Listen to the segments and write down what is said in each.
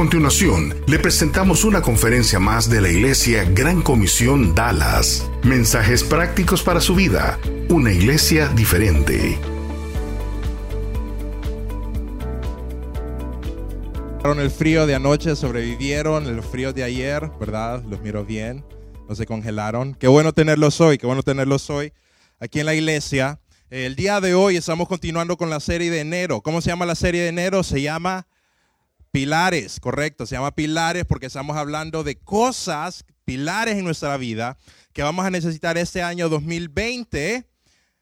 A continuación, le presentamos una conferencia más de la Iglesia Gran Comisión Dallas. Mensajes prácticos para su vida. Una iglesia diferente. El frío de anoche sobrevivieron, el frío de ayer, ¿verdad? Los miro bien, no se congelaron. Qué bueno tenerlos hoy, qué bueno tenerlos hoy aquí en la iglesia. El día de hoy estamos continuando con la serie de enero. ¿Cómo se llama la serie de enero? Se llama Pilares, correcto. Se llama Pilares porque estamos hablando de cosas, pilares en nuestra vida que vamos a necesitar este año 2020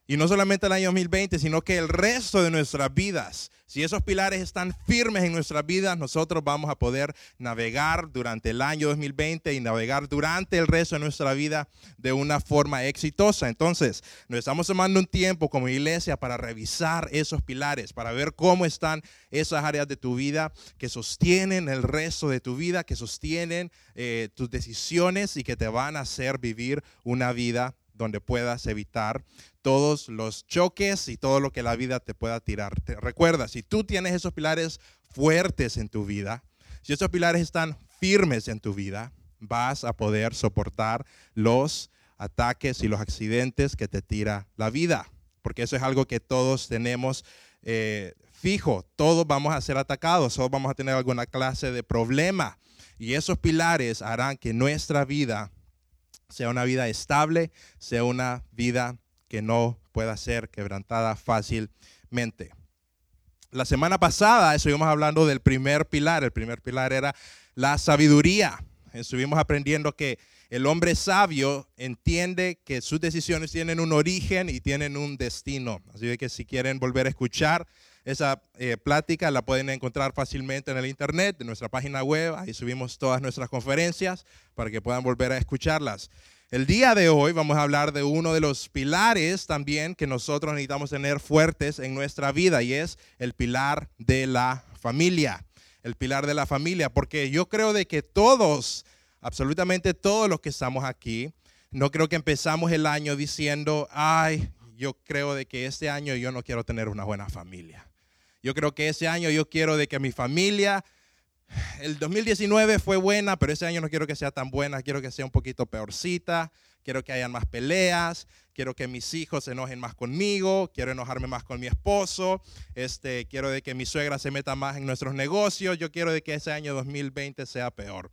y no solamente el año 2020, sino que el resto de nuestras vidas. Si esos pilares están firmes en nuestras vidas, nosotros vamos a poder navegar durante el año 2020 y navegar durante el resto de nuestra vida de una forma exitosa. Entonces, nos estamos tomando un tiempo como iglesia para revisar esos pilares, para ver cómo están esas áreas de tu vida que sostienen el resto de tu vida, que sostienen eh, tus decisiones y que te van a hacer vivir una vida donde puedas evitar todos los choques y todo lo que la vida te pueda tirar. recuerda, si tú tienes esos pilares fuertes en tu vida, si esos pilares están firmes en tu vida, vas a poder soportar los ataques y los accidentes que te tira la vida. Porque eso es algo que todos tenemos eh, fijo. Todos vamos a ser atacados, todos vamos a tener alguna clase de problema. Y esos pilares harán que nuestra vida sea una vida estable, sea una vida que no pueda ser quebrantada fácilmente. La semana pasada estuvimos hablando del primer pilar. El primer pilar era la sabiduría. Estuvimos aprendiendo que el hombre sabio entiende que sus decisiones tienen un origen y tienen un destino. Así que si quieren volver a escuchar esa eh, plática, la pueden encontrar fácilmente en el internet, en nuestra página web. Ahí subimos todas nuestras conferencias para que puedan volver a escucharlas. El día de hoy vamos a hablar de uno de los pilares también que nosotros necesitamos tener fuertes en nuestra vida y es el pilar de la familia. El pilar de la familia, porque yo creo de que todos, absolutamente todos los que estamos aquí, no creo que empezamos el año diciendo, ay, yo creo de que este año yo no quiero tener una buena familia. Yo creo que este año yo quiero de que mi familia el 2019 fue buena, pero este año no quiero que sea tan buena, quiero que sea un poquito peorcita, quiero que haya más peleas, quiero que mis hijos se enojen más conmigo, quiero enojarme más con mi esposo, este, quiero de que mi suegra se meta más en nuestros negocios, yo quiero de que ese año 2020 sea peor.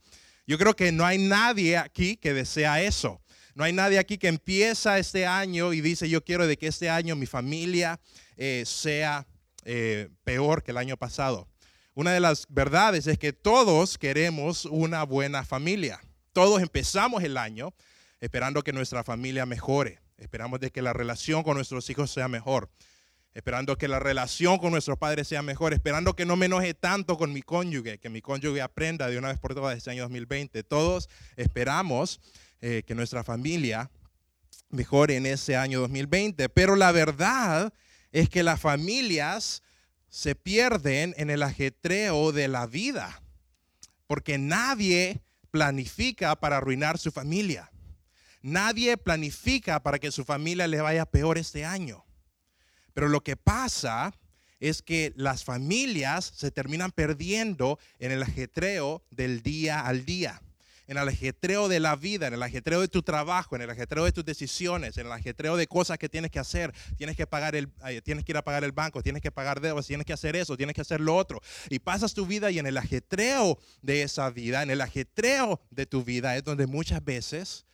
Yo creo que no hay nadie aquí que desea eso. No hay nadie aquí que empieza este año y dice, yo quiero de que este año mi familia eh, sea eh, peor que el año pasado. Una de las verdades es que todos queremos una buena familia. Todos empezamos el año esperando que nuestra familia mejore. Esperamos de que la relación con nuestros hijos sea mejor. Esperando que la relación con nuestros padres sea mejor. Esperando que no me enoje tanto con mi cónyuge. Que mi cónyuge aprenda de una vez por todas este año 2020. Todos esperamos eh, que nuestra familia mejore en ese año 2020. Pero la verdad es que las familias se pierden en el ajetreo de la vida, porque nadie planifica para arruinar su familia. Nadie planifica para que su familia le vaya peor este año. Pero lo que pasa es que las familias se terminan perdiendo en el ajetreo del día al día en el ajetreo de la vida, en el ajetreo de tu trabajo, en el ajetreo de tus decisiones, en el ajetreo de cosas que tienes que hacer. Tienes que pagar el, tienes que ir a pagar el banco, tienes que pagar deudas, tienes que hacer eso, tienes que hacer lo otro. Y pasas tu vida y en el ajetreo de esa vida, en el ajetreo de tu vida es donde muchas veces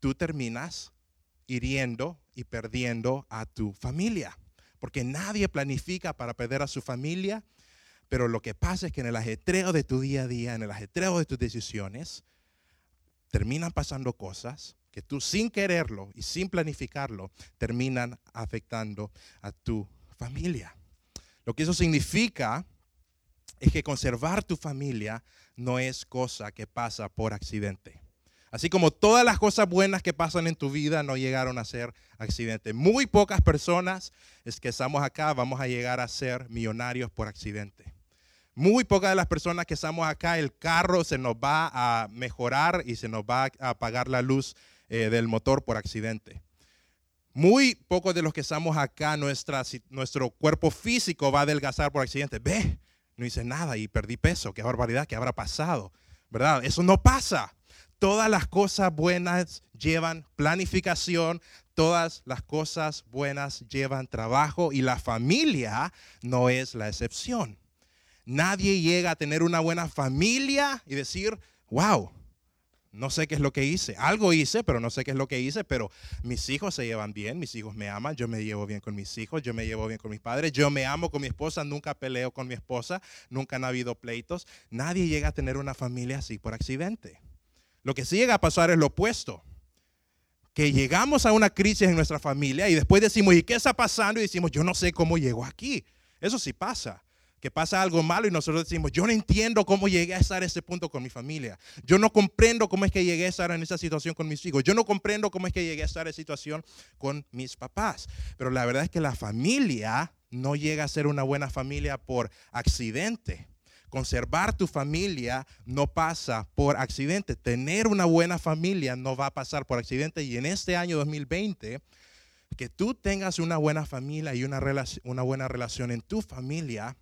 tú terminas hiriendo y perdiendo a tu familia. Porque nadie planifica para perder a su familia, pero lo que pasa es que en el ajetreo de tu día a día, en el ajetreo de tus decisiones, terminan pasando cosas que tú sin quererlo y sin planificarlo terminan afectando a tu familia. Lo que eso significa es que conservar tu familia no es cosa que pasa por accidente. Así como todas las cosas buenas que pasan en tu vida no llegaron a ser accidentes. Muy pocas personas es que estamos acá vamos a llegar a ser millonarios por accidente. Muy pocas de las personas que estamos acá, el carro se nos va a mejorar y se nos va a apagar la luz eh, del motor por accidente. Muy pocos de los que estamos acá, nuestra, nuestro cuerpo físico va a adelgazar por accidente. Ve, no hice nada y perdí peso. Qué barbaridad, ¿qué habrá pasado? ¿Verdad? Eso no pasa. Todas las cosas buenas llevan planificación, todas las cosas buenas llevan trabajo y la familia no es la excepción. Nadie llega a tener una buena familia y decir, wow, no sé qué es lo que hice. Algo hice, pero no sé qué es lo que hice, pero mis hijos se llevan bien, mis hijos me aman, yo me llevo bien con mis hijos, yo me llevo bien con mis padres, yo me amo con mi esposa, nunca peleo con mi esposa, nunca han habido pleitos. Nadie llega a tener una familia así por accidente. Lo que sí llega a pasar es lo opuesto. Que llegamos a una crisis en nuestra familia y después decimos, ¿y qué está pasando? Y decimos, yo no sé cómo llegó aquí. Eso sí pasa. Que pasa algo malo y nosotros decimos, yo no entiendo cómo llegué a estar a ese punto con mi familia. Yo no comprendo cómo es que llegué a estar en esa situación con mis hijos. Yo no comprendo cómo es que llegué a estar en esa situación con mis papás. Pero la verdad es que la familia no llega a ser una buena familia por accidente. Conservar tu familia no pasa por accidente. Tener una buena familia no va a pasar por accidente. Y en este año 2020, que tú tengas una buena familia y una buena relación en tu familia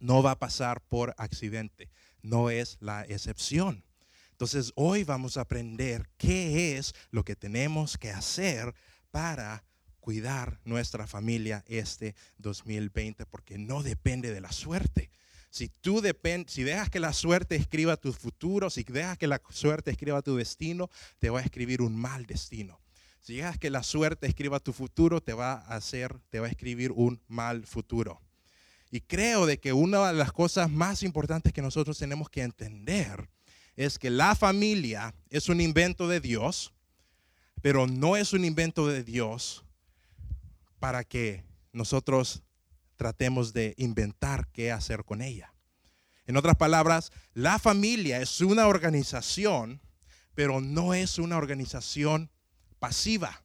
no va a pasar por accidente. No es la excepción. Entonces hoy vamos a aprender qué es lo que tenemos que hacer para cuidar nuestra familia este 2020, porque no depende de la suerte. Si tú si dejas que la suerte escriba tu futuro, si dejas que la suerte escriba tu destino, te va a escribir un mal destino. Si dejas que la suerte escriba tu futuro, te va a hacer, te va a escribir un mal futuro. Y creo de que una de las cosas más importantes que nosotros tenemos que entender es que la familia es un invento de Dios, pero no es un invento de Dios para que nosotros tratemos de inventar qué hacer con ella. En otras palabras, la familia es una organización, pero no es una organización pasiva.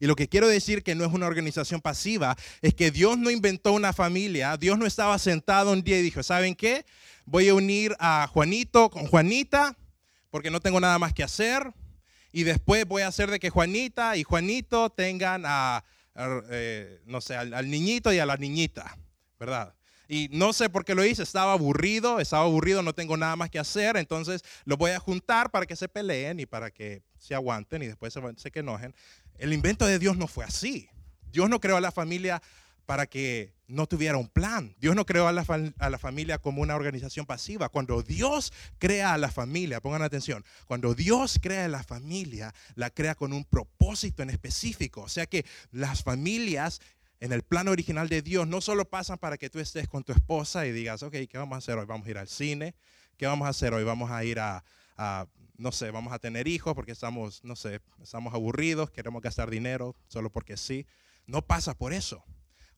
Y lo que quiero decir que no es una organización pasiva es que Dios no inventó una familia, Dios no estaba sentado un día y dijo, ¿saben qué? Voy a unir a Juanito con Juanita porque no tengo nada más que hacer. Y después voy a hacer de que Juanita y Juanito tengan a, eh, no sé, al, niñito y a la niñita, ¿verdad? Y no sé por qué lo hice, estaba aburrido, estaba aburrido, no tengo nada más que hacer, entonces los voy a juntar para que se peleen y para que se aguanten y después se, se que enojen. El invento de Dios no fue así. Dios no creó a la familia para que no tuviera un plan. Dios no creó a la, a la, familia como una organización pasiva. Cuando Dios crea a la familia, pongan atención, cuando Dios crea a la familia, la crea con un propósito en específico. O sea que las familias en el plan original de Dios no solo pasan para que tú estés con tu esposa y digas, ok, ¿qué vamos a hacer hoy? Vamos a ir al cine. ¿Qué vamos a hacer hoy? Vamos a ir a, a no sé, vamos a tener hijos porque estamos, no sé, estamos aburridos, queremos gastar dinero solo porque sí. No pasa por eso.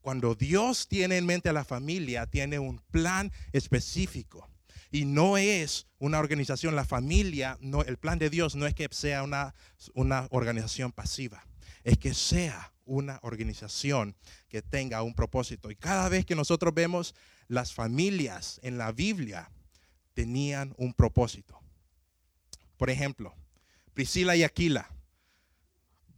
Cuando Dios tiene en mente a la familia, tiene un plan específico. Y no es una organización, la familia, no, el plan de Dios no es que sea una, una organización pasiva, es que sea una organización que tenga un propósito. Y cada vez que nosotros vemos las familias en la Biblia, tenían un propósito. Por ejemplo, Priscila y Aquila.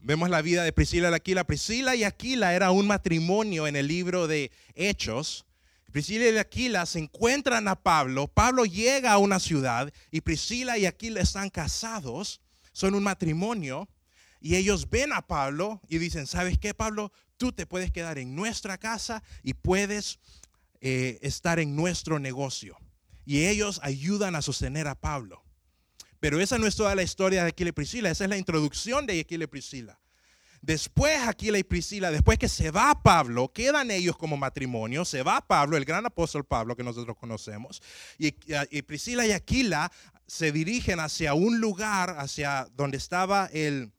Vemos la vida de Priscila y Aquila. Priscila y Aquila era un matrimonio en el libro de Hechos. Priscila y Aquila se encuentran a Pablo. Pablo llega a una ciudad y Priscila y Aquila están casados. Son un matrimonio. Y ellos ven a Pablo y dicen, ¿sabes qué, Pablo? Tú te puedes quedar en nuestra casa y puedes eh, estar en nuestro negocio. Y ellos ayudan a sostener a Pablo. Pero esa no es toda la historia de Aquila y Priscila, esa es la introducción de Aquila y Priscila. Después Aquila y Priscila, después que se va Pablo, quedan ellos como matrimonio, se va Pablo, el gran apóstol Pablo que nosotros conocemos, y, Priscila y Aquila se dirigen hacia un lugar, hacia donde estaba el,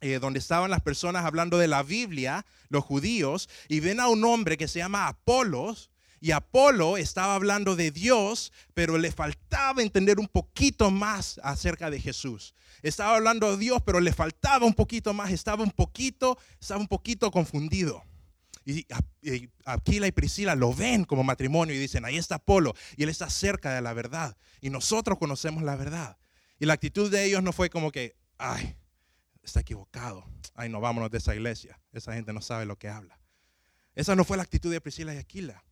eh, donde estaban las personas hablando de la Biblia, los judíos, y ven a un hombre que se llama Apolos, Y Apolo estaba hablando de Dios, pero le faltaba entender un poquito más acerca de Jesús. Estaba hablando de Dios, pero le faltaba un poquito más, estaba un poquito, estaba un poquito confundido. Y Aquila y Priscila lo ven como matrimonio y dicen, ahí está Apolo, y él está cerca de la verdad. Y nosotros conocemos la verdad. Y la actitud de ellos no fue como que, ay, está equivocado. Ay, no, vámonos de esa iglesia. Esa gente no sabe lo que habla. Esa no fue la actitud de Priscila y Aquila.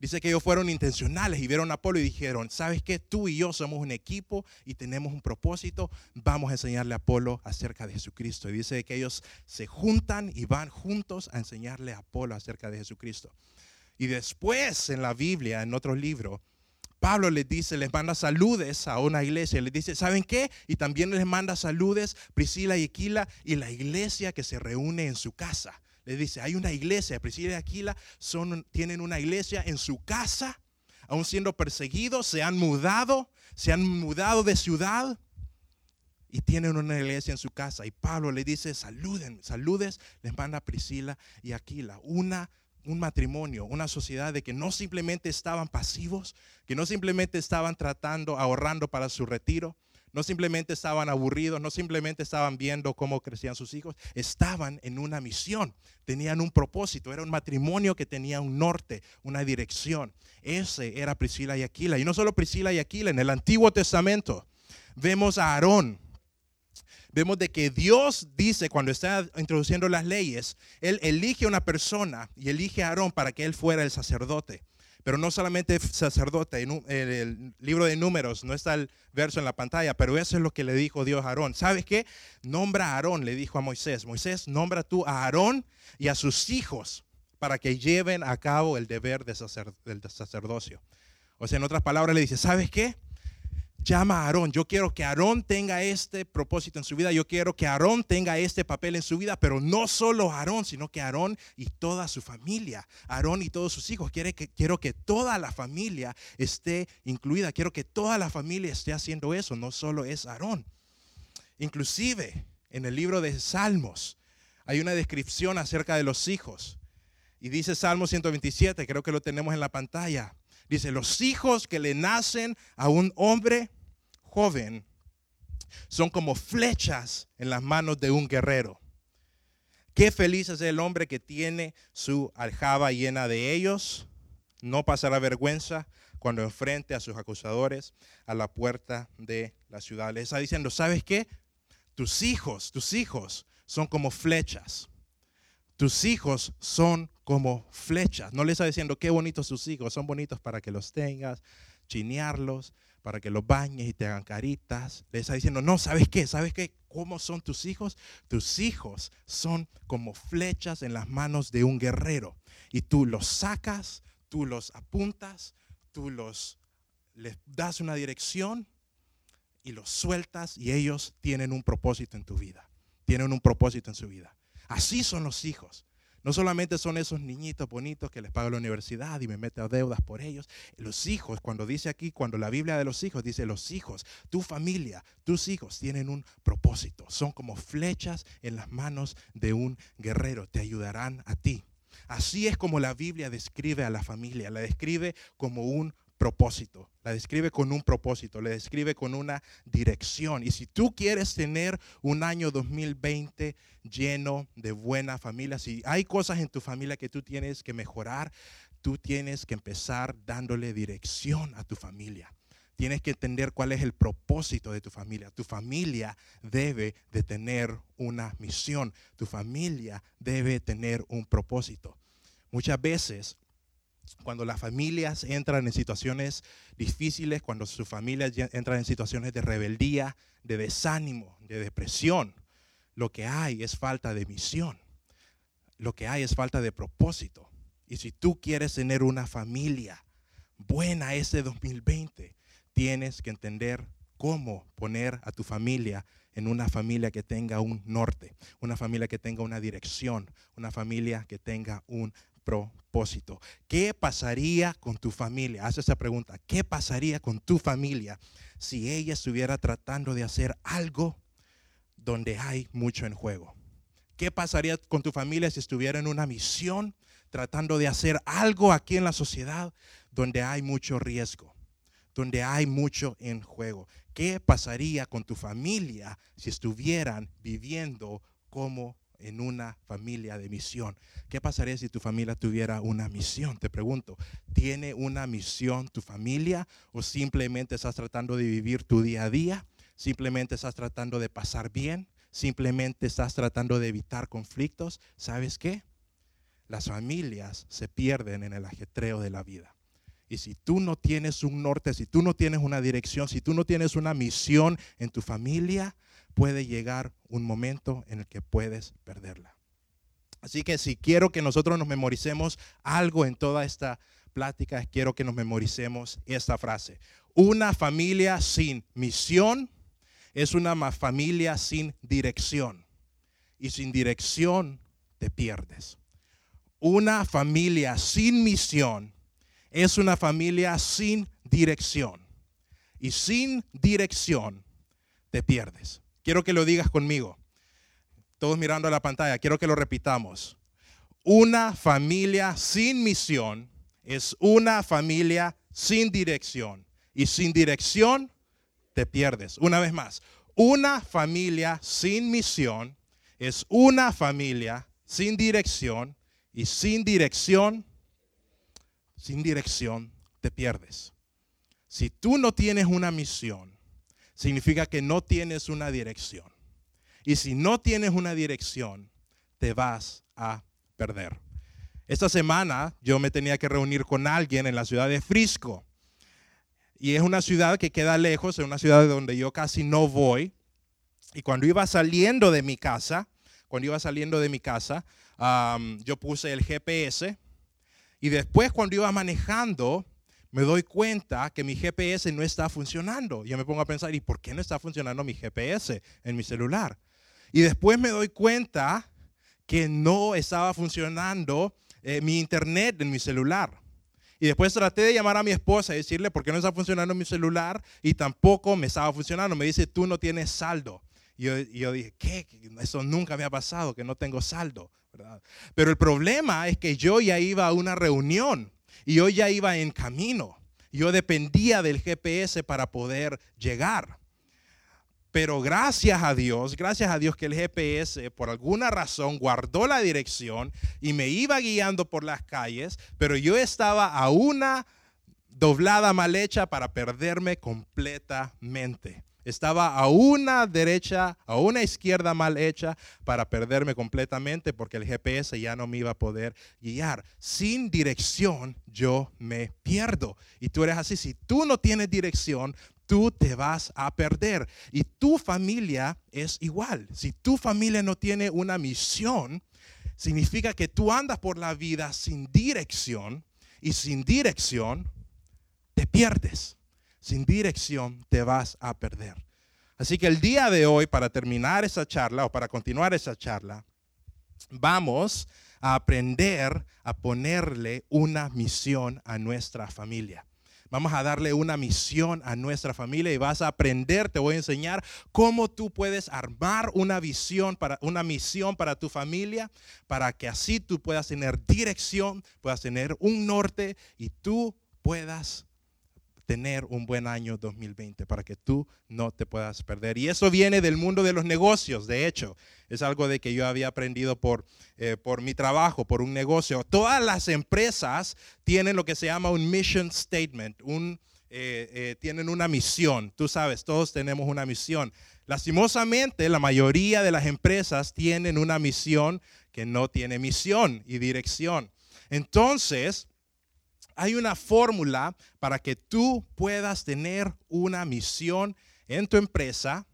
Dice que ellos fueron intencionales y vieron a Apolo y dijeron, ¿sabes qué? Tú y yo somos un equipo y tenemos un propósito. Vamos a enseñarle a Apolo acerca de Jesucristo. Y dice que ellos se juntan y van juntos a enseñarle a Apolo acerca de Jesucristo. Y después en la Biblia, en otro libro, Pablo les dice, les manda saludes a una iglesia. Les dice, ¿saben qué? Y también les manda saludes Priscila y Aquila y la iglesia que se reúne en su casa. Les dice, hay una iglesia, Priscila y Aquila tienen una iglesia en su casa, aún siendo perseguidos, se han mudado, se han mudado de ciudad y tienen una iglesia en su casa. Y Pablo le dice, saluden, saludes, les manda Priscila y Aquila, una un matrimonio, una sociedad de que no simplemente estaban pasivos, que no simplemente estaban tratando, ahorrando para su retiro, no simplemente estaban aburridos, no simplemente estaban viendo cómo crecían sus hijos, estaban en una misión, tenían un propósito, era un matrimonio que tenía un norte, una dirección. Ese era Priscila y Aquila. Y no solo Priscila y Aquila, en el Antiguo Testamento vemos a Aarón, vemos de que Dios dice cuando está introduciendo las leyes, Él elige a una persona y elige a Aarón para que él fuera el sacerdote. Pero no solamente sacerdote, en el libro de números no está el verso en la pantalla, pero eso es lo que le dijo Dios a Aarón. ¿Sabes qué? Nombra a Aarón, le dijo a Moisés. Moisés, nombra tú a Aarón y a sus hijos para que lleven a cabo el deber de del sacerdocio. O sea, en otras palabras le dice, ¿sabes qué? Llama a Aarón. Yo quiero que Aarón tenga este propósito en su vida. Yo quiero que Aarón tenga este papel en su vida, pero no solo Aarón, sino que Aarón y toda su familia, Aarón y todos sus hijos. Quiere que, quiero que toda la familia esté incluida. Quiero que toda la familia esté haciendo eso. No solo es Aarón. Inclusive en el libro de Salmos hay una descripción acerca de los hijos. Y dice Salmo 127, creo que lo tenemos en la pantalla. Dice, los hijos que le nacen a un hombre joven son como flechas en las manos de un guerrero. Qué feliz es el hombre que tiene su aljaba llena de ellos. No pasará vergüenza cuando enfrente a sus acusadores a la puerta de la ciudad. Le está diciendo, ¿sabes qué? Tus hijos, tus hijos son como flechas. Tus hijos son como flechas. No le está diciendo qué bonitos sus hijos, son bonitos para que los tengas, chinearlos, para que los bañes y te hagan caritas. Le está diciendo, no, ¿sabes qué? ¿Sabes qué? ¿Cómo son tus hijos? Tus hijos son como flechas en las manos de un guerrero. Y tú los sacas, tú los apuntas, tú los les das una dirección y los sueltas y ellos tienen un propósito en tu vida. Tienen un propósito en su vida. Así son los hijos. No solamente son esos niñitos bonitos que les pago la universidad y me mete a deudas por ellos. Los hijos, cuando dice aquí, cuando la Biblia de los hijos dice los hijos, tu familia, tus hijos tienen un propósito. Son como flechas en las manos de un guerrero. Te ayudarán a ti. Así es como la Biblia describe a la familia. La describe como un propósito, la describe con un propósito, la describe con una dirección. Y si tú quieres tener un año 2020 lleno de buena familia, si hay cosas en tu familia que tú tienes que mejorar, tú tienes que empezar dándole dirección a tu familia. Tienes que entender cuál es el propósito de tu familia. Tu familia debe de tener una misión. Tu familia debe tener un propósito. Muchas veces cuando las familias entran en situaciones difíciles, cuando sus familias entran en situaciones de rebeldía, de desánimo, de depresión, lo que hay es falta de misión. Lo que hay es falta de propósito. Y si tú quieres tener una familia buena ese 2020, tienes que entender cómo poner a tu familia en una familia que tenga un norte, una familia que tenga una dirección, una familia que tenga un propósito. ¿Qué pasaría con tu familia? Haz esa pregunta. ¿Qué pasaría con tu familia si ella estuviera tratando de hacer algo donde hay mucho en juego? ¿Qué pasaría con tu familia si estuviera en una misión tratando de hacer algo aquí en la sociedad donde hay mucho riesgo, donde hay mucho en juego. ¿Qué pasaría con tu familia si estuvieran viviendo como en una familia de misión? ¿Qué pasaría si tu familia tuviera una misión? Te pregunto, ¿tiene una misión tu familia o simplemente estás tratando de vivir tu día a día? ¿Simplemente estás tratando de pasar bien? ¿Simplemente estás tratando de evitar conflictos? ¿Sabes qué? Las familias se pierden en el ajetreo de la vida. Y si tú no tienes un norte, si tú no tienes una dirección, si tú no tienes una misión en tu familia, puede llegar un momento en el que puedes perderla. Así que si quiero que nosotros nos memoricemos algo en toda esta plática, quiero que nos memoricemos esta frase. Una familia sin misión es una familia sin dirección. Y sin dirección te pierdes. Una familia sin misión es una familia sin dirección. Y sin dirección te pierdes. Quiero que lo digas conmigo. Todos mirando a la pantalla, quiero que lo repitamos. Una familia sin misión es una familia sin dirección. Y sin dirección te pierdes. Una vez más, una familia sin misión es una familia sin dirección. Y sin dirección sin dirección, te pierdes. Si tú no tienes una misión, significa que no tienes una dirección. Y si no tienes una dirección, te vas a perder. Esta semana yo me tenía que reunir con alguien en la ciudad de Frisco. Y es una ciudad que queda lejos, es una ciudad donde yo casi no voy. Y cuando iba saliendo de mi casa, cuando iba saliendo de mi casa, yo puse el GPS y después cuando iba manejando, me doy cuenta que mi GPS no está funcionando. Yo me pongo a pensar, ¿y por qué no está funcionando mi GPS en mi celular? Y después me doy cuenta que no estaba funcionando eh, mi internet en mi celular. Y después traté de llamar a mi esposa y decirle por qué no está funcionando mi celular y tampoco me estaba funcionando. Me dice, tú no tienes saldo. Y yo, y yo dije, ¿qué? Eso nunca me ha pasado, que no tengo saldo. Pero el problema es que yo ya iba a una reunión y yo ya iba en camino. Yo dependía del GPS para poder llegar. Pero gracias a Dios, gracias a Dios que el GPS por alguna razón guardó la dirección y me iba guiando por las calles, pero yo estaba a una doblada mal hecha para perderme completamente. Estaba a una derecha, a una izquierda mal hecha para perderme completamente porque el GPS ya no me iba a poder guiar. Sin dirección yo me pierdo. Y tú eres así. Si tú no tienes dirección, tú te vas a perder. Y tu familia es igual. Si tu familia no tiene una misión, significa que tú andas por la vida sin dirección y sin dirección te pierdes sin dirección te vas a perder. Así que el día de hoy, para terminar esa charla o para continuar esa charla, vamos a aprender a ponerle una misión a nuestra familia. Vamos a darle una misión a nuestra familia y vas a aprender, te voy a enseñar cómo tú puedes armar una visión para una misión para tu familia, para que así tú puedas tener dirección, puedas tener un norte y tú puedas tener un buen año 2020 para que tú no te puedas perder. Y eso viene del mundo de los negocios, de hecho, es algo de que yo había aprendido por, eh, por mi trabajo, por un negocio. Todas las empresas tienen lo que se llama un mission statement, eh, eh, tienen una misión, tú sabes, todos tenemos una misión. Lastimosamente, la mayoría de las empresas tienen una misión que no tiene misión y dirección. Entonces, hay una fórmula para que tú puedas tener una misión en tu empresa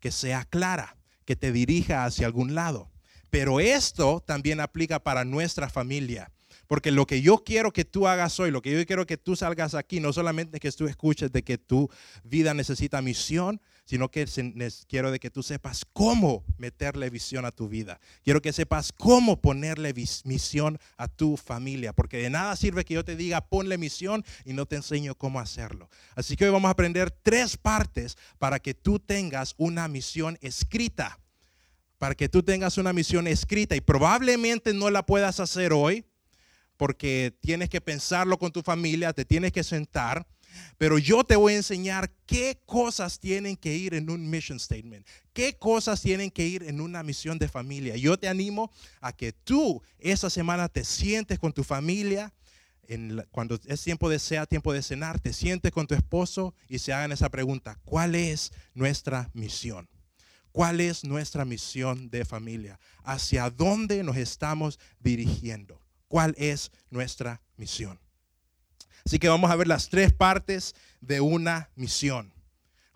que sea clara, que te dirija hacia algún lado. Pero esto también aplica para nuestra familia. Porque lo que yo quiero que tú hagas hoy, lo que yo quiero que tú salgas aquí, no solamente que tú escuches de que tu vida necesita misión, sino que quiero de que tú sepas cómo meterle visión a tu vida. Quiero que sepas cómo ponerle misión a tu familia, porque de nada sirve que yo te diga ponle misión y no te enseño cómo hacerlo. Así que hoy vamos a aprender tres partes para que tú tengas una misión escrita. Para que tú tengas una misión escrita y probablemente no la puedas hacer hoy, porque tienes que pensarlo con tu familia, te tienes que sentar. Pero yo te voy a enseñar qué cosas tienen que ir en un mission statement, qué cosas tienen que ir en una misión de familia. Yo te animo a que tú esa semana te sientes con tu familia, cuando es tiempo de sea tiempo de cenar, te sientes con tu esposo y se hagan esa pregunta, ¿cuál es nuestra misión? ¿Cuál es nuestra misión de familia? ¿Hacia dónde nos estamos dirigiendo? ¿Cuál es nuestra misión? Así que vamos a ver las tres partes de una misión.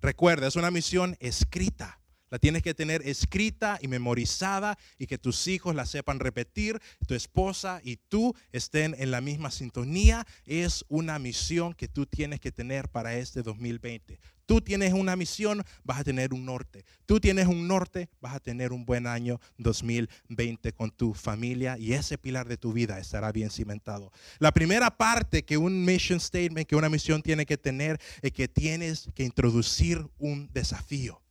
Recuerda, es una misión escrita. La tienes que tener escrita y memorizada y que tus hijos la sepan repetir, tu esposa y tú estén en la misma sintonía. Es una misión que tú tienes que tener para este 2020. Tú tienes una misión, vas a tener un norte. Tú tienes un norte, vas a tener un buen año 2020 con tu familia y ese pilar de tu vida estará bien cimentado. La primera parte que un mission statement, que una misión tiene que tener, es que tienes que introducir un desafío.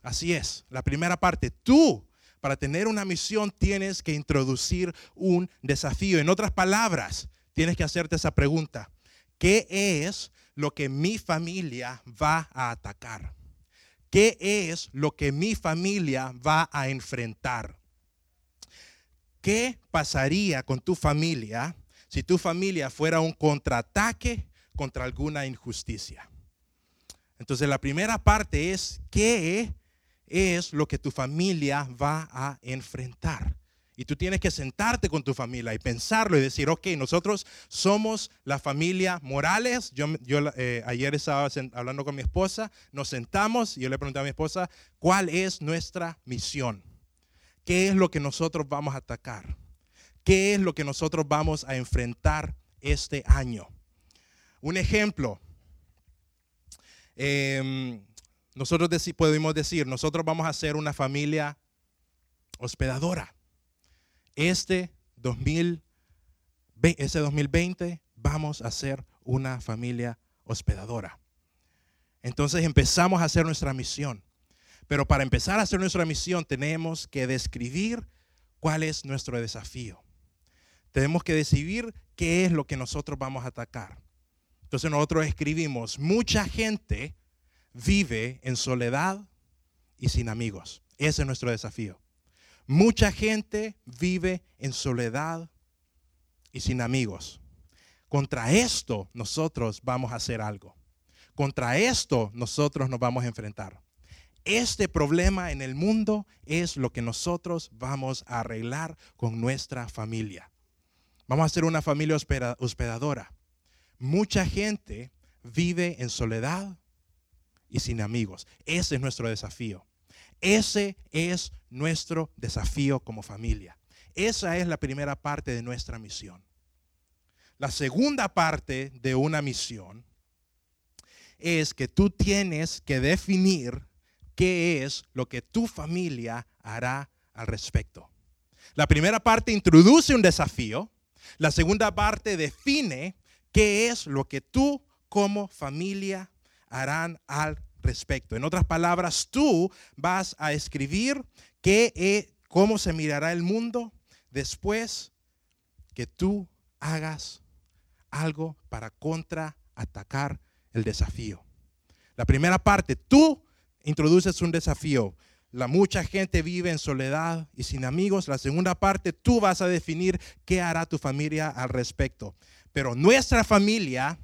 Así es, la primera parte, tú para tener una misión tienes que introducir un desafío. En otras palabras, tienes que hacerte esa pregunta. ¿Qué es lo que mi familia va a atacar? ¿Qué es lo que mi familia va a enfrentar? ¿Qué pasaría con tu familia si tu familia fuera un contraataque contra alguna injusticia? Entonces la primera parte es, ¿qué es lo que tu familia va a enfrentar. Y tú tienes que sentarte con tu familia y pensarlo y decir, ok, nosotros somos la familia Morales. Yo, eh, ayer estaba hablando con mi esposa, nos sentamos y yo le pregunté a mi esposa, ¿cuál es nuestra misión? ¿Qué es lo que nosotros vamos a atacar? ¿Qué es lo que nosotros vamos a enfrentar este año? Un ejemplo. Eh, nosotros podemos decir, nosotros vamos a ser una familia hospedadora. Este, 2020 vamos a ser una familia hospedadora. Entonces empezamos a hacer nuestra misión. Pero para empezar a hacer nuestra misión tenemos que describir cuál es nuestro desafío. Tenemos que decidir qué es lo que nosotros vamos a atacar. Entonces nosotros escribimos, mucha gente vive en soledad y sin amigos. Ese es nuestro desafío. Mucha gente vive en soledad y sin amigos. Contra esto nosotros vamos a hacer algo. Contra esto nosotros nos vamos a enfrentar. Este problema en el mundo es lo que nosotros vamos a arreglar con nuestra familia. Vamos a ser una familia hospedadora. Mucha gente vive en soledad y sin amigos. Ese es nuestro desafío. Ese es nuestro desafío como familia. Esa es la primera parte de nuestra misión. La segunda parte de una misión es que tú tienes que definir qué es lo que tu familia hará al respecto. La primera parte introduce un desafío. La segunda parte define qué es lo que tú como familia harán al respecto. En otras palabras, tú vas a escribir qué, e, cómo se mirará el mundo después que tú hagas algo para contraatacar el desafío. La primera parte, tú introduces un desafío. La mucha gente vive en soledad y sin amigos. La segunda parte, tú vas a definir qué hará tu familia al respecto. Pero nuestra familia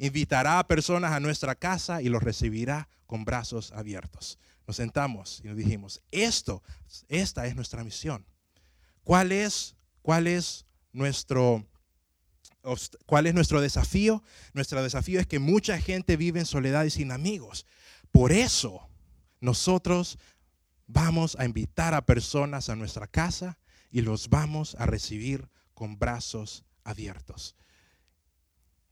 invitará a personas a nuestra casa y los recibirá con brazos abiertos. Nos sentamos y nos dijimos, esto, esta es nuestra misión. ¿Cuál es, cuál es nuestro ¿Cuál es nuestro desafío? Nuestro desafío es que mucha gente vive en soledad y sin amigos. Por eso nosotros vamos a invitar a personas a nuestra casa y los vamos a recibir con brazos abiertos.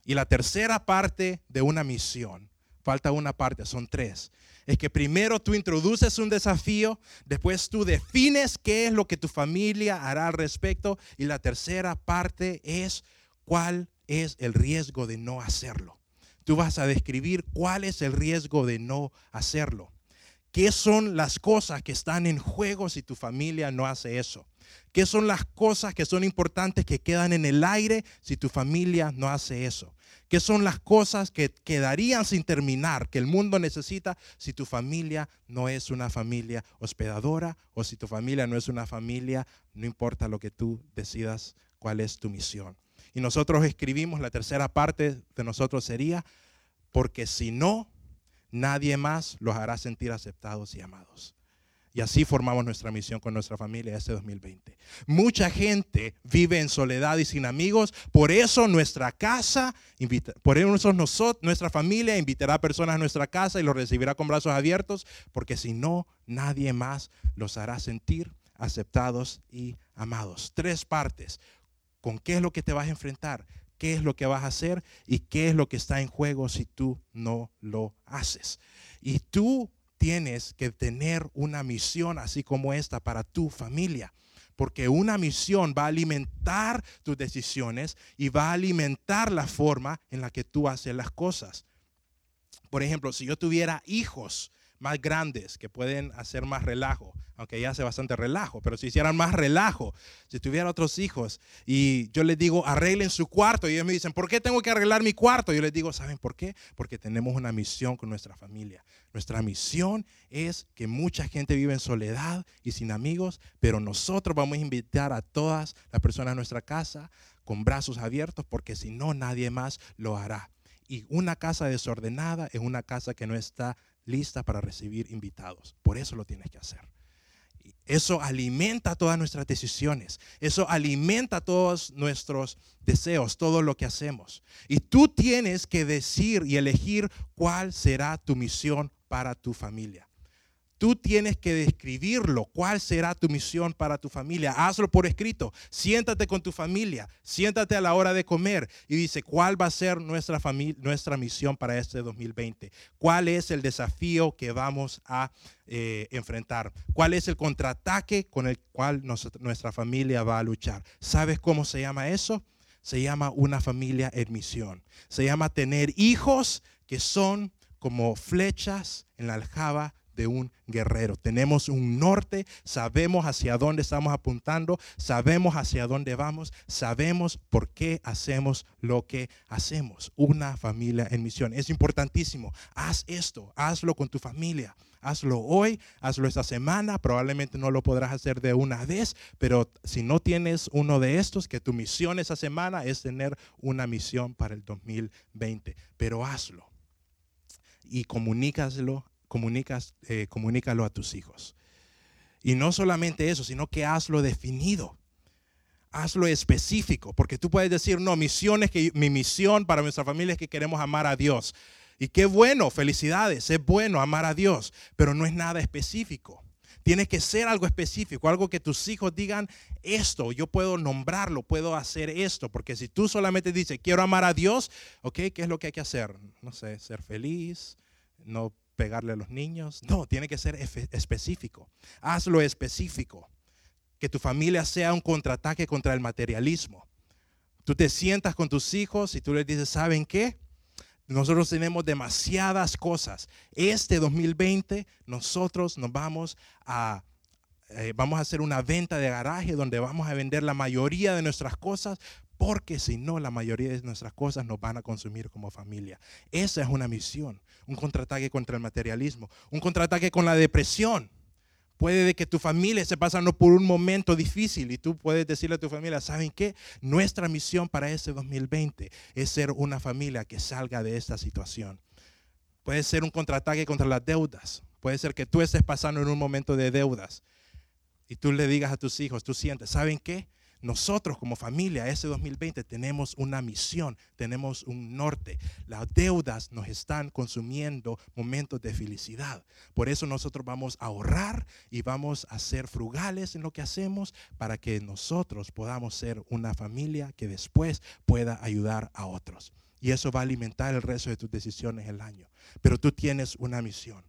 Y la tercera parte de una misión, falta una parte, son tres, es que primero tú introduces un desafío, después tú defines qué es lo que tu familia hará al respecto y la tercera parte es cuál es el riesgo de no hacerlo. Tú vas a describir cuál es el riesgo de no hacerlo. ¿Qué son las cosas que están en juego si tu familia no hace eso? ¿Qué son las cosas que son importantes que quedan en el aire si tu familia no hace eso? ¿Qué son las cosas que quedarían sin terminar, que el mundo necesita si tu familia no es una familia hospedadora o si tu familia no es una familia, no importa lo que tú decidas, cuál es tu misión? Y nosotros escribimos, la tercera parte de nosotros sería, porque si no, nadie más los hará sentir aceptados y amados. Y así formamos nuestra misión con nuestra familia este 2020. Mucha gente vive en soledad y sin amigos, por eso nuestra casa, por eso nosotros, nuestra familia invitará a personas a nuestra casa y los recibirá con brazos abiertos, porque si no, nadie más los hará sentir aceptados y amados. Tres partes. ¿Con qué es lo que te vas a enfrentar? qué es lo que vas a hacer y qué es lo que está en juego si tú no lo haces. Y tú tienes que tener una misión así como esta para tu familia. Porque una misión va a alimentar tus decisiones y va a alimentar la forma en la que tú haces las cosas. Por ejemplo, si yo tuviera hijos, más grandes que pueden hacer más relajo, aunque ya hace bastante relajo, pero si hicieran más relajo, si tuviera otros hijos y yo les digo, arreglen su cuarto y ellos me dicen, ¿por qué tengo que arreglar mi cuarto? Yo les digo, ¿saben por qué? Porque tenemos una misión con nuestra familia. Nuestra misión es que mucha gente vive en soledad y sin amigos, pero nosotros vamos a invitar a todas las personas a nuestra casa con brazos abiertos, porque si no, nadie más lo hará. Y una casa desordenada es una casa que no está lista para recibir invitados. Por eso lo tienes que hacer. Eso alimenta todas nuestras decisiones. Eso alimenta todos nuestros deseos, todo lo que hacemos. Y tú tienes que decir y elegir cuál será tu misión para tu familia. Tú tienes que describirlo, cuál será tu misión para tu familia. Hazlo por escrito. Siéntate con tu familia, siéntate a la hora de comer y dice, ¿cuál va a ser nuestra, misión para este 2020? ¿Cuál es el desafío que vamos a eh, enfrentar? ¿Cuál es el contraataque con el cual nuestra familia va a luchar? ¿Sabes cómo se llama eso? Se llama una familia en misión. Se llama tener hijos que son como flechas en la aljaba de un guerrero. Tenemos un norte, sabemos hacia dónde estamos apuntando, sabemos hacia dónde vamos, sabemos por qué hacemos lo que hacemos. Una familia en misión. Es importantísimo. Haz esto, hazlo con tu familia. Hazlo hoy, hazlo esta semana, probablemente no lo podrás hacer de una vez, pero si no tienes uno de estos, que tu misión esa semana es tener una misión para el 2020, pero hazlo y comunícaselo comunicas, eh, comunícalo a tus hijos. Y no solamente eso, sino que hazlo definido. Hazlo específico, porque tú puedes decir, no, misiones que mi misión para nuestra familia es que queremos amar a Dios. Y qué bueno, felicidades, es bueno amar a Dios, pero no es nada específico. Tiene que ser algo específico, algo que tus hijos digan esto, yo puedo nombrarlo, puedo hacer esto, porque si tú solamente dices, quiero amar a Dios, ok, ¿qué es lo que hay que hacer? No sé, ser feliz, no pegarle a los niños. No, tiene que ser específico. Hazlo específico. Que tu familia sea un contraataque contra el materialismo. Tú te sientas con tus hijos y tú les dices, ¿saben qué? Nosotros tenemos demasiadas cosas. Este 2020 nosotros nos vamos a eh, vamos a hacer una venta de garaje donde vamos a vender la mayoría de nuestras cosas porque si no, la mayoría de nuestras cosas nos van a consumir como familia. Esa es una misión, un contraataque contra el materialismo, un contraataque con la depresión. Puede que tu familia esté pasando por un momento difícil y tú puedes decirle a tu familia, ¿saben qué? Nuestra misión para este 2020 es ser una familia que salga de esta situación. Puede ser un contraataque contra las deudas. Puede ser que tú estés pasando en un momento de deudas y tú le digas a tus hijos, tú sientes, ¿saben qué? Nosotros como familia, ese 2020, tenemos una misión, tenemos un norte. Las deudas nos están consumiendo momentos de felicidad. Por eso nosotros vamos a ahorrar y vamos a ser frugales en lo que hacemos para que nosotros podamos ser una familia que después pueda ayudar a otros. Y eso va a alimentar el resto de tus decisiones el año. Pero tú tienes una misión.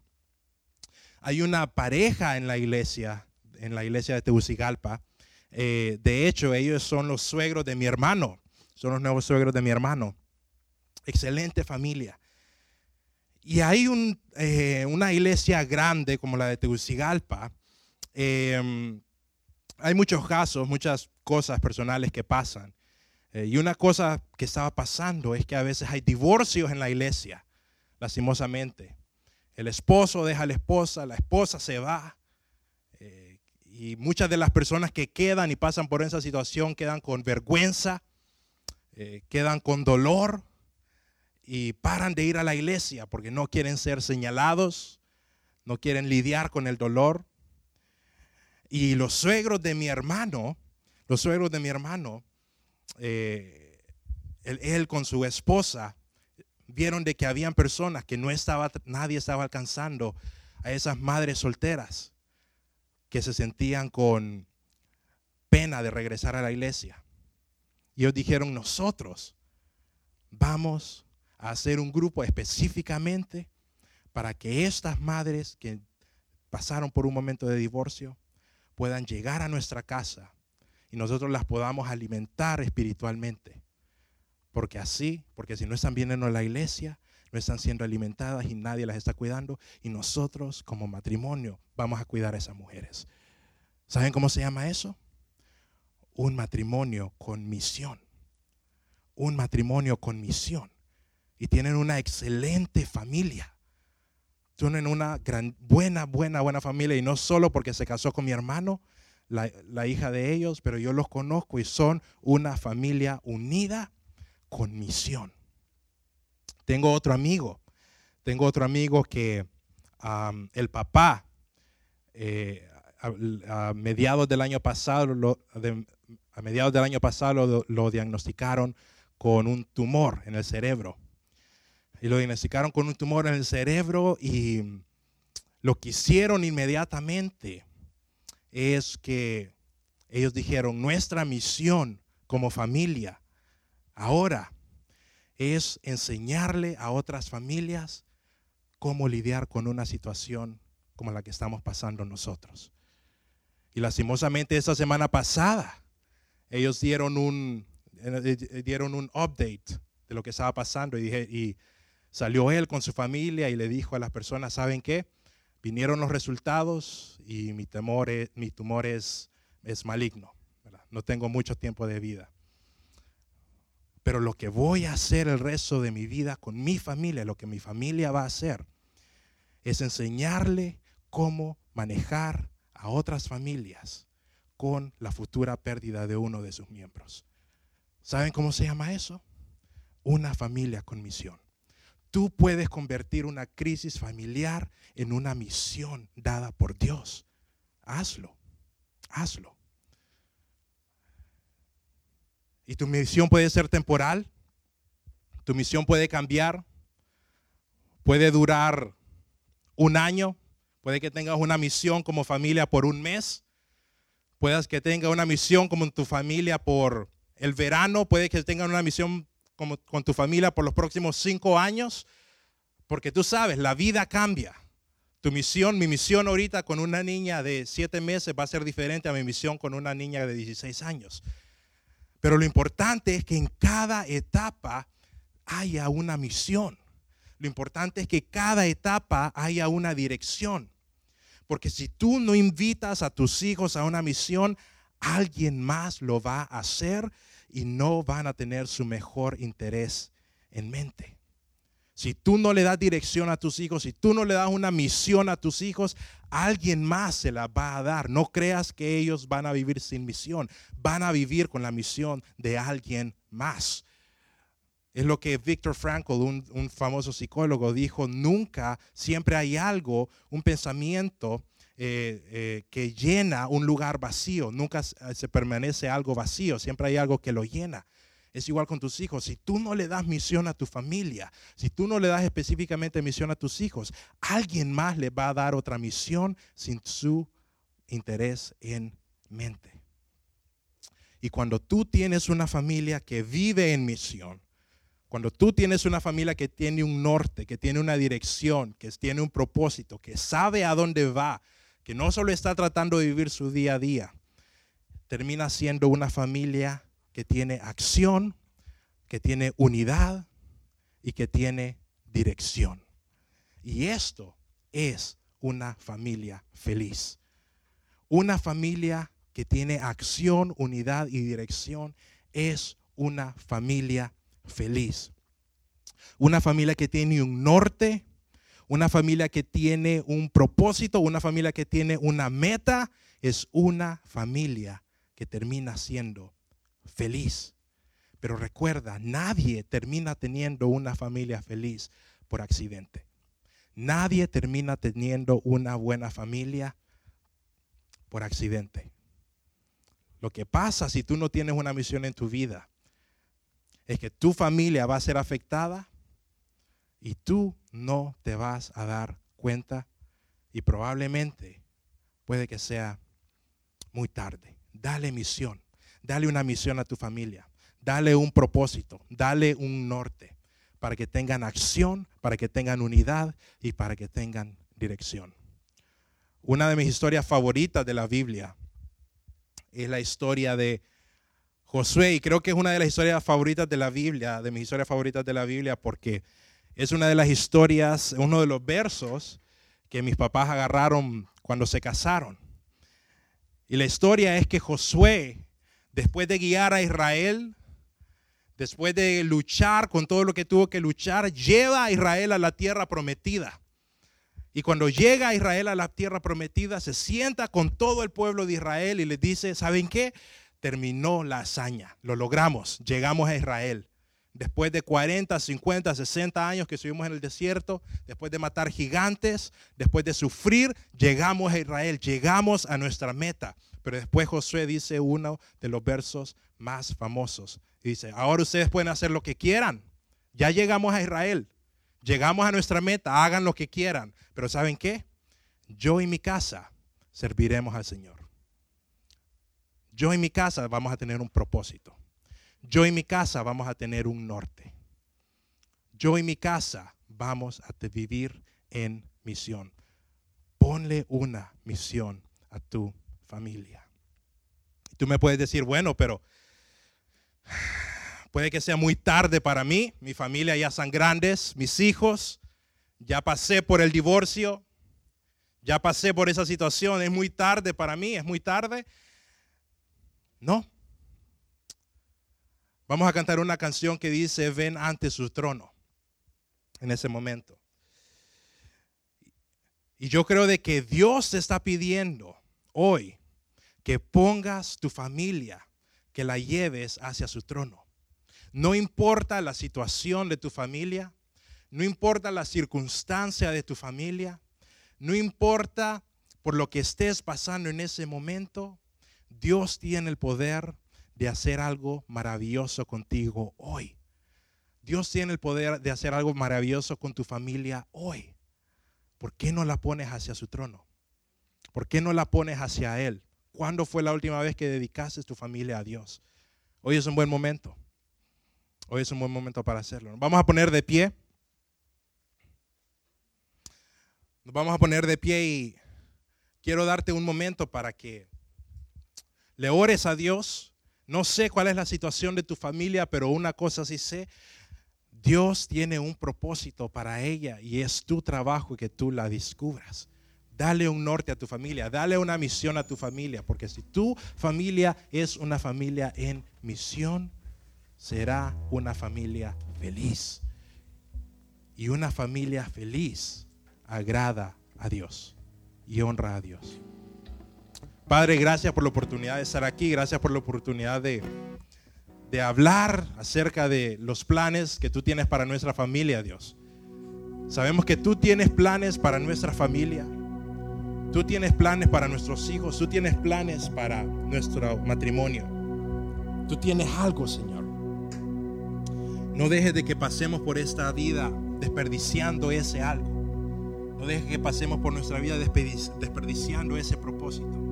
Hay una pareja en la iglesia, en la iglesia de Tegucigalpa, eh, de hecho, ellos son los suegros de mi hermano, son los nuevos suegros de mi hermano. Excelente familia. Y hay eh, una iglesia grande como la de Tegucigalpa, em, hay muchos casos, muchas cosas personales que pasan. Eh, y una cosa que estaba pasando es que a veces hay divorcios en la iglesia, lastimosamente. El esposo deja a la esposa, la esposa se va. Y muchas de las personas que quedan y pasan por esa situación quedan con vergüenza, eh, quedan con dolor y paran de ir a la iglesia porque no quieren ser señalados, no quieren lidiar con el dolor. Y los suegros de mi hermano, los suegros de mi hermano, eh, él, con su esposa, vieron de que habían personas que no estaba, nadie estaba alcanzando a esas madres solteras que se sentían con pena de regresar a la iglesia. Y ellos dijeron, nosotros vamos a hacer un grupo específicamente para que estas madres que pasaron por un momento de divorcio puedan llegar a nuestra casa y nosotros las podamos alimentar espiritualmente. Porque así, porque si no están viniendo a la iglesia, no están siendo alimentadas y nadie las está cuidando, y nosotros como matrimonio vamos a cuidar a esas mujeres. ¿Saben cómo se llama eso? Un matrimonio con misión. Un matrimonio con misión. Y tienen una excelente familia tienen una gran, buena, buena, buena familia y no solo porque se casó con mi hermano, la, la, hija de ellos, pero yo los conozco y son una familia unida con misión. Tengo otro amigo, tengo otro amigo que el papá, eh, a, mediados del año pasado, lo, a mediados del año pasado lo diagnosticaron con un tumor en el cerebro. Y lo diagnosticaron con un tumor en el cerebro y lo que hicieron inmediatamente es que ellos dijeron, nuestra misión como familia ahora es enseñarle a otras familias cómo lidiar con una situación como la que estamos pasando nosotros. Y lastimosamente esa semana pasada ellos dieron un, eh, dieron un update de lo que estaba pasando y, dije, y Salió él con su familia y le dijo a las personas, ¿saben qué? Vinieron los resultados y mi, temor mi tumor es, es maligno. No tengo mucho tiempo de vida. Pero lo que voy a hacer el resto de mi vida con mi familia, lo que mi familia va a hacer, es enseñarle cómo manejar a otras familias con la futura pérdida de uno de sus miembros. ¿Saben cómo se llama eso? Una familia con misión. Tú puedes convertir una crisis familiar en una misión dada por Dios. Hazlo, hazlo. Y tu misión puede ser temporal, tu misión puede cambiar, puede durar un año, puede que tengas una misión como familia por un mes, puedas que tengas una misión como tu familia por el verano, puede que tengas una misión con tu familia por los próximos cinco años, porque tú sabes, la vida cambia. Tu misión, mi misión ahorita con una niña de siete meses va a ser diferente a mi misión con una niña de 16 años. Pero lo importante es que en cada etapa haya una misión. Lo importante es que cada etapa haya una dirección. Porque si tú no invitas a tus hijos a una misión, alguien más lo va a hacer y no van a tener su mejor interés en mente. Si tú no le das dirección a tus hijos, si tú no le das una misión a tus hijos, alguien más se la va a dar. No creas que ellos van a vivir sin misión, van a vivir con la misión de alguien más. Es lo que Viktor Frankl, un, famoso psicólogo, dijo, nunca, siempre hay algo, un pensamiento eh, eh, que llena un lugar vacío. Nunca se permanece algo vacío, siempre hay algo que lo llena. Es igual con tus hijos. Si tú no le das misión a tu familia, si tú no le das específicamente misión a tus hijos, alguien más le va a dar otra misión sin su interés en mente. Y cuando tú tienes una familia que vive en misión, cuando tú tienes una familia que tiene un norte, que tiene una dirección, que tiene un propósito, que sabe a dónde va, que no solo está tratando de vivir su día a día, termina siendo una familia que tiene acción, que tiene unidad y que tiene dirección. Y esto es una familia feliz. Una familia que tiene acción, unidad y dirección es una familia feliz. Una familia que tiene un norte, una familia que tiene un propósito, una familia que tiene una meta, es una familia que termina siendo feliz. Pero recuerda, nadie termina teniendo una familia feliz por accidente. Nadie termina teniendo una buena familia por accidente. Lo que pasa si tú no tienes una misión en tu vida es que tu familia va a ser afectada y tú no te vas a dar cuenta y probablemente puede que sea muy tarde. Dale misión, dale una misión a tu familia, dale un propósito, dale un norte para que tengan acción, para que tengan unidad y para que tengan dirección. Una de mis historias favoritas de la Biblia es la historia de Josué y creo que es una de las historias favoritas de la Biblia, de mis historias favoritas de la Biblia porque es una de las historias, uno de los versos que mis papás agarraron cuando se casaron. Y la historia es que Josué, después de guiar a Israel, después de luchar con todo lo que tuvo que luchar, lleva a Israel a la tierra prometida. Y cuando llega a Israel a la tierra prometida, se sienta con todo el pueblo de Israel y les dice, ¿saben qué? Terminó la hazaña, lo logramos, llegamos a Israel. Después de 40, 50, 60 años que estuvimos en el desierto, después de matar gigantes, después de sufrir, llegamos a Israel, llegamos a nuestra meta. Pero después Josué dice uno de los versos más famosos. Dice, ahora ustedes pueden hacer lo que quieran. Ya llegamos a Israel. Llegamos a nuestra meta, hagan lo que quieran. Pero ¿saben qué? Yo y mi casa serviremos al Señor. Yo y mi casa vamos a tener un propósito. Yo y mi casa vamos a tener un norte. Yo y mi casa vamos a vivir en misión. Ponle una misión a tu familia. Tú me puedes decir, bueno, pero puede que sea muy tarde para mí. Mi familia ya son grandes, mis hijos, ya pasé por el divorcio, ya pasé por esa situación. Es muy tarde para mí, es muy tarde. No, Vamos a cantar una canción que dice, ven ante su trono en ese momento. Y yo creo de que Dios está pidiendo hoy que pongas tu familia, que la lleves hacia su trono. No importa la situación de tu familia, no importa la circunstancia de tu familia, no importa por lo que estés pasando en ese momento, Dios tiene el poder de hacer algo maravilloso contigo hoy. Dios tiene el poder de hacer algo maravilloso con tu familia hoy. ¿Por qué no la pones hacia su trono? ¿Por qué no la pones hacia Él? ¿Cuándo fue la última vez que dedicaste tu familia a Dios? Hoy es un buen momento. Hoy es un buen momento para hacerlo. Nos vamos a poner de pie. Nos vamos a poner de pie y quiero darte un momento para que le ores a Dios no sé cuál es la situación de tu familia, pero una cosa sí sé. Dios tiene un propósito para ella y es tu trabajo que tú la descubras. Dale un norte a tu familia, dale una misión a tu familia, porque si tu familia es una familia en misión, será una familia feliz. Y una familia feliz agrada a Dios y honra a Dios. Padre, gracias por la oportunidad de estar aquí, gracias por la oportunidad de, de hablar acerca de los planes que tú tienes para nuestra familia, Dios. Sabemos que tú tienes planes para nuestra familia. Tú tienes planes para nuestros hijos. Tú tienes planes para nuestro matrimonio. Tú tienes algo, Señor. No dejes de que pasemos por esta vida desperdiciando ese algo. No dejes que pasemos por nuestra vida desperdiciando ese propósito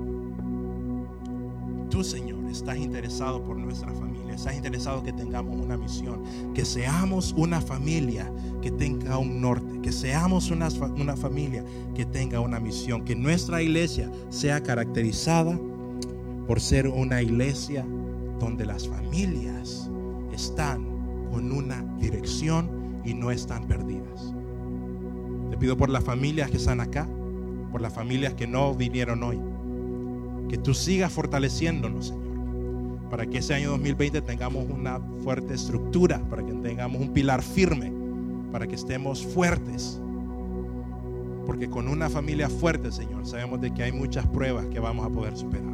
tú, Señor, estás interesado por nuestra familia, estás interesado que tengamos una misión, que seamos una familia que tenga un norte, que seamos una, una familia que tenga una misión, que nuestra iglesia sea caracterizada por ser una iglesia donde las familias están con una dirección y no están perdidas. Te pido por las familias que están acá, por las familias que no vinieron hoy Que tú sigas fortaleciéndonos, Señor. Para que ese año 2020 tengamos una fuerte estructura, para que tengamos un pilar firme, para que estemos fuertes. Porque con una familia fuerte, Señor, sabemos de que hay muchas pruebas que vamos a poder superar.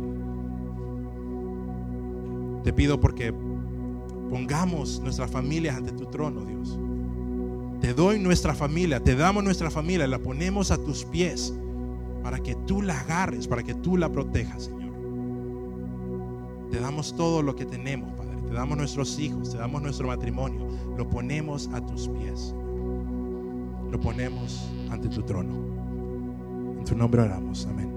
Te pido porque pongamos nuestras familias ante tu trono, Dios. Te doy nuestra familia, te damos nuestra familia, la ponemos a tus pies para que tú la agarres, para que tú la protejas, Señor. Te damos todo lo que tenemos, Padre. Te damos nuestros hijos, te damos nuestro matrimonio. Lo ponemos a tus pies. Lo ponemos ante tu trono. En tu nombre oramos. Amén.